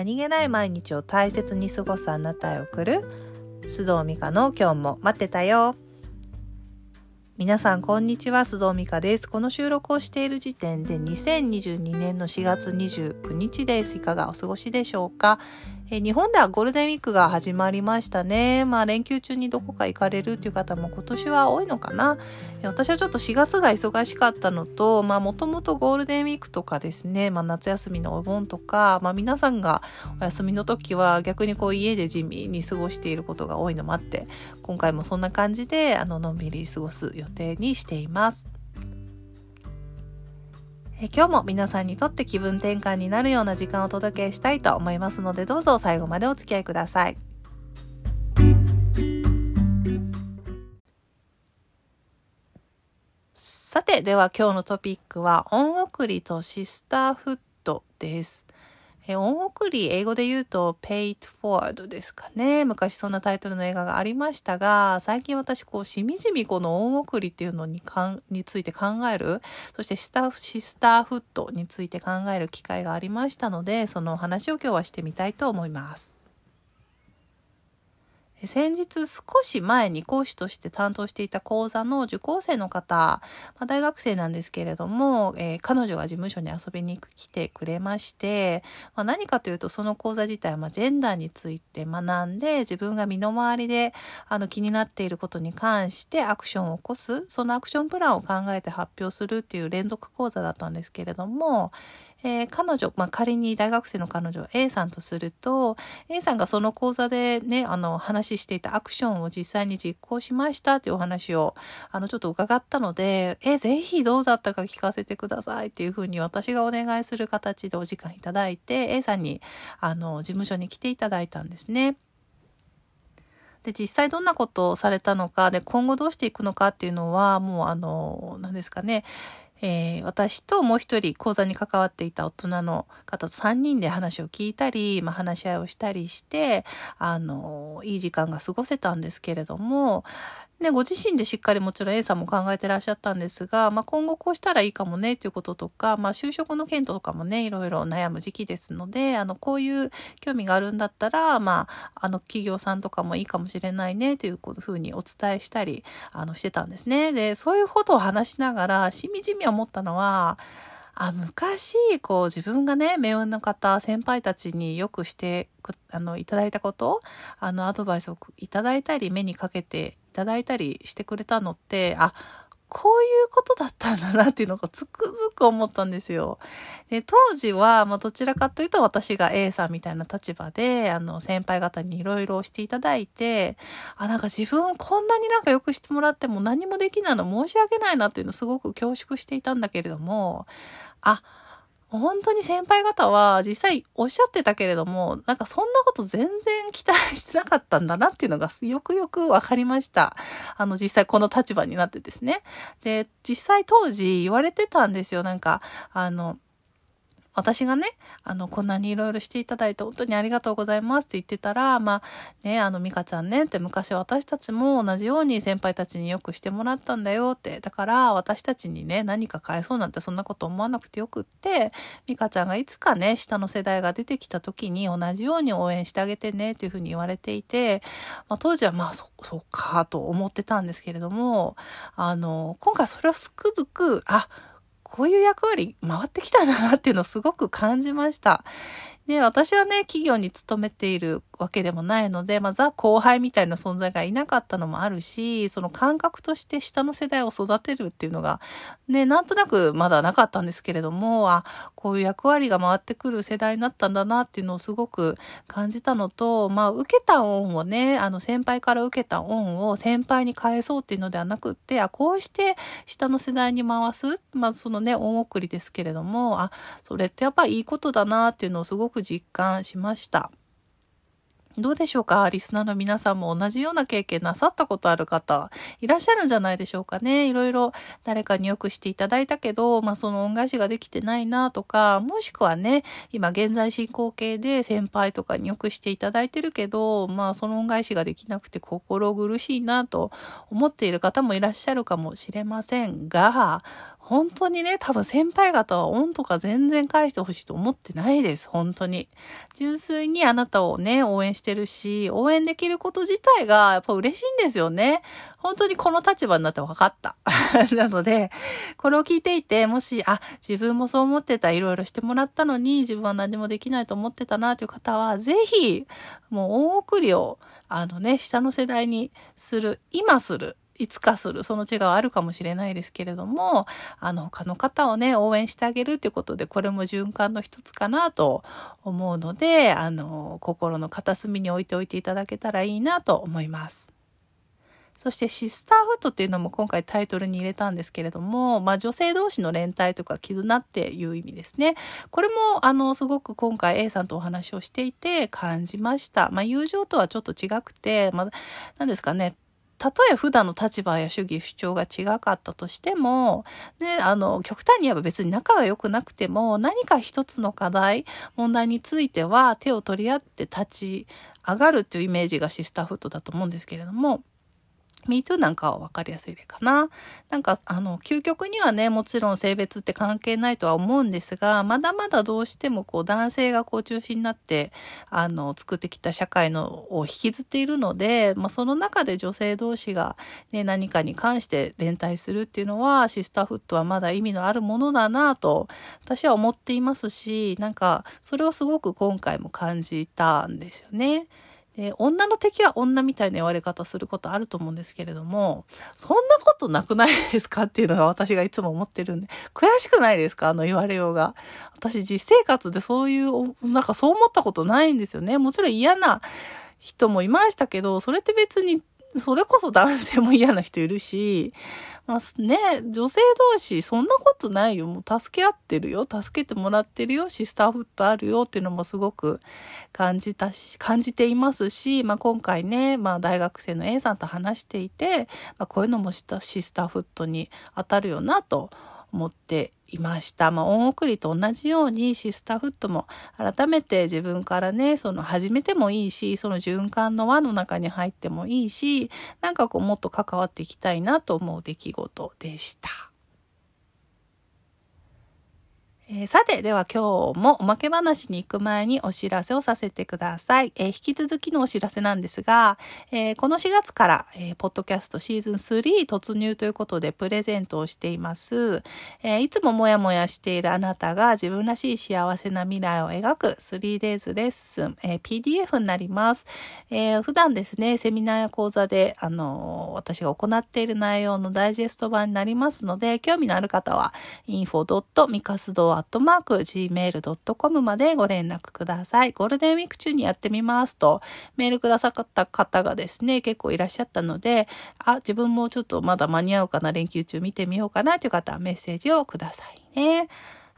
何気ない毎日を大切に過ごすあなたへ送る。須藤美香の今日も待ってたよ。皆さんこんにちは。須藤美香です。この収録をしている時点で2022年の4月29日です。いかがお過ごしでしょうか？え日本ではゴールデンウィークが始まりましたね。まあ連休中にどこか行かれるっていう方も今年は多いのかな。私はちょっと4月が忙しかったのと、まあもともとゴールデンウィークとかですね、まあ夏休みのお盆とか、まあ皆さんがお休みの時は逆にこう家で地味に過ごしていることが多いのもあって、今回もそんな感じであののんびり過ごす予定にしています。え今日も皆さんにとって気分転換になるような時間をお届けしたいと思いますのでどうぞ最後までお付き合いください。さてでは今日のトピックは恩送りとシスターフットです。え恩送り、英語で言うと paid forward ですかね。昔そんなタイトルの映画がありましたが、最近私こうしみじみこの恩送りっていうのにかんについて考える、そしてスタッフ、シスターフットについて考える機会がありましたので、その話を今日はしてみたいと思います。先日少し前に講師として担当していた講座の受講生の方、まあ、大学生なんですけれども、えー、彼女が事務所に遊びに来てくれまして、まあ、何かというとその講座自体はまあジェンダーについて学んで自分が身の回りであの気になっていることに関してアクションを起こすそのアクションプランを考えて発表するっていう連続講座だったんですけれども、えー、彼女、まあ、仮に大学生の彼女 A さんとすると A さんがその講座でねあの話していたアクションを実際に実行しましたっていうお話をあのちょっと伺ったのでえぜひどうだったか聞かせてくださいっていうふうに私がお願いする形でお時間いただいて A さんにあの事務所に来ていただいたんですね。で、実際どんなことをされたのか、で、今後どうしていくのかっていうのは、もう、あの、何ですかね、えー、私ともう一人講座に関わっていた大人の方と3人で話を聞いたり、まあ、話し合いをしたりして、あの、いい時間が過ごせたんですけれども、で、ご自身でしっかりもちろん A さんも考えてらっしゃったんですが、まあ、今後こうしたらいいかもねっていうこととか、まあ、就職の件とかもね、いろいろ悩む時期ですので、あの、こういう興味があるんだったら、まあ、あの、企業さんとかもいいかもしれないねっていうふうにお伝えしたり、あの、してたんですね。で、そういうことを話しながら、しみじみ思ったのは、あ昔こう自分がね命運の方先輩たちによくしてあのいただいたことあのアドバイスをいただいたり目にかけていただいたりしてくれたのってあこういうことだったんだなっていうのがつくづく思ったんですよ。で、当時は、まあ、どちらかというと私が A さんみたいな立場で、あの、先輩方にいろいろしていただいて、あ、なんか自分こんなになんかよくしてもらっても何もできないの申し訳ないなっていうのをすごく恐縮していたんだけれども、あ、本当に先輩方は実際おっしゃってたけれども、なんかそんなこと全然期待してなかったんだなっていうのがよくよくわかりました。あの実際この立場になってですね。で、実際当時言われてたんですよ。なんか、あの、私がね、あの、こんなにいろいろしていただいて本当にありがとうございますって言ってたら、まあ、ね、あの、ミカちゃんねって昔私たちも同じように先輩たちによくしてもらったんだよって、だから私たちにね、何か返そうなんてそんなこと思わなくてよくって、ミカちゃんがいつかね、下の世代が出てきた時に同じように応援してあげてねっていうふうに言われていて、まあ、当時はまあ、そ、そうかと思ってたんですけれども、あの、今回それをすくづく、あ、こういう役割回ってきたんだなっていうのをすごく感じました。で、私はね、企業に勤めているわけでもないので、まあ、ザ後輩みたいな存在がいなかったのもあるし、その感覚として下の世代を育てるっていうのが、ね、なんとなくまだなかったんですけれども、あ、こういう役割が回ってくる世代になったんだなっていうのをすごく感じたのと、まあ、受けた恩をね、あの、先輩から受けた恩を先輩に返そうっていうのではなくって、あ、こうして下の世代に回す、まあ、そのね、恩送りですけれども、あ、それってやっぱいいことだなっていうのをすごくく実感しました。どうでしょうか？リスナーの皆さんも同じような経験なさったことある方、いらっしゃるんじゃないでしょうかね？いろいろ誰かによくしていただいたけど、まあその恩返しができてないなとか、もしくはね、今現在進行形で先輩とかによくしていただいてるけど、まあその恩返しができなくて心苦しいなと思っている方もいらっしゃるかもしれませんが、本当にね、多分先輩方は恩とか全然返してほしいと思ってないです。本当に。純粋にあなたをね、応援してるし、応援できること自体がやっぱ嬉しいんですよね。本当にこの立場になって分かった。なので、これを聞いていて、もし、あ、自分もそう思ってた、いろいろしてもらったのに、自分は何もできないと思ってたな、という方は、ぜひ、もう大送りを、あのね、下の世代にする、今する。いつかする、その違いはあるかもしれないですけれども、あの、他の方をね、応援してあげるっていうことで、これも循環の一つかなと思うので、あの、心の片隅に置いておいていただけたらいいなと思います。そしてシスターフットっていうのも今回タイトルに入れたんですけれども、まあ女性同士の連帯とか絆っていう意味ですね。これもあのすごく今回 A さんとお話をしていて感じました。まあ友情とはちょっと違くて、まあ何ですかね、たとえ普段の立場や主義主張が違かったとしても、ね、あの、極端に言えば別に仲が良くなくても、何か一つの課題、問題については手を取り合って立ち上がるっていうイメージがシスターフットだと思うんですけれども、MeToo なんかは分かりやすいかな。なんか、あの、究極にはね、もちろん性別って関係ないとは思うんですが、まだまだどうしてもこう男性がこう中心になって、あの、作ってきた社会のを引きずっているので、まあ、その中で女性同士がね、何かに関して連帯するっていうのは、シスターフットはまだ意味のあるものだなと、私は思っていますし、なんか、それをすごく今回も感じたんですよね。で、女の敵は女みたいな言われ方することあると思うんですけれども、そんなことなくないですかっていうのが私がいつも思ってるんで、悔しくないですか？あの言われようが。私実生活でそういう、なんかそう思ったことないんですよね。もちろん嫌な人もいましたけど、それって別にそれこそ男性も嫌な人いるし、まあね、女性同士そんなことないよ。もう助け合ってるよ。助けてもらってるよ。シスターフットあるよっていうのもすごく感じたし、感じていますし、まあ今回ね、まあ大学生の A さんと話していて、まあこういうのもしたシスターフットに当たるよなと思っていました。まあ、恩送りと同じようにシスターフットも改めて自分からね、その始めてもいいし、その循環の輪の中に入ってもいいし、なんかこうもっと関わっていきたいなと思う出来事でした。えー、さて、では今日もおまけ話に行く前にお知らせをさせてください。えー、引き続きのお知らせなんですが、えー、この4月から、えポッドキャストシーズン3突入ということでプレゼントをしています。えいつももやもやしているあなたが自分らしい幸せな未来を描く 3days レッスン、え PDF になります。え普段ですね、セミナーや講座で、あの私が行っている内容のダイジェスト版になりますので、興味のある方は info.micasdo アットマーク gmail.com までご連絡ください。ゴールデンウィーク中にやってみますと、メールくださった方がですね、結構いらっしゃったので、あ、自分もちょっとまだ間に合うかな、連休中見てみようかなという方はメッセージをくださいね。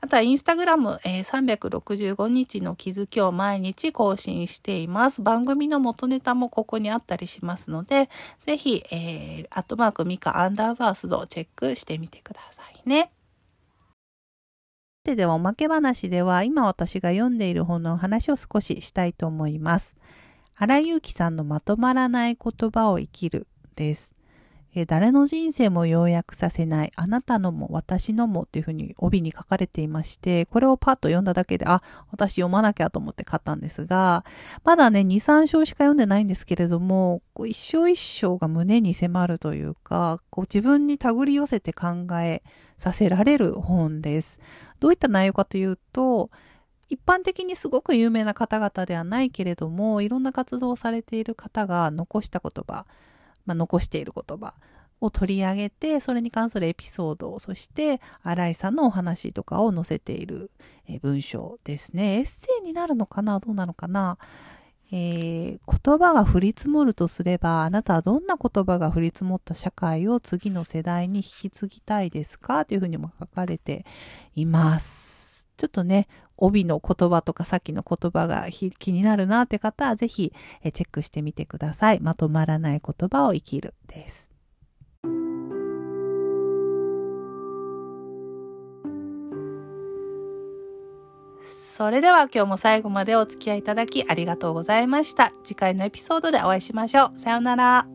あとはインスタグラム、えー、365日の気づきを毎日更新しています。番組の元ネタもここにあったりしますので、ぜひ、えー、アットマークミカアンダーバースドをチェックしてみてくださいね。てではおまけ話では今私が読んでいる本の話を少ししたいと思います。原祐樹さんのまとまらない言葉を生きるです。え誰の人生も要約させない、あなたのも私のもっていうふうに帯に書かれていまして、これをパッと読んだだけで、あ、私読まなきゃと思って買ったんですが、まだね、2、3章しか読んでないんですけれども、こう一章一章が胸に迫るというか、こう自分に手繰り寄せて考えさせられる本です。どういった内容かというと、一般的にすごく有名な方々ではないけれども、いろんな活動をされている方が残した言葉、まあ、残している言葉を取り上げて、それに関するエピソード、そして新井さんのお話とかを載せている文章ですね。エッセイになるのかなどうなのかなえー、言葉が降り積もるとすれば、あなたはどんな言葉が降り積もった社会を次の世代に引き継ぎたいですか？というふうにも書かれています。ちょっとね、帯の言葉とかさっきの言葉が気になるなって方はぜひチェックしてみてください。まとまらない言葉を生きるです。それでは今日も最後までお付き合いいただきありがとうございました。次回のエピソードでお会いしましょう。さようなら。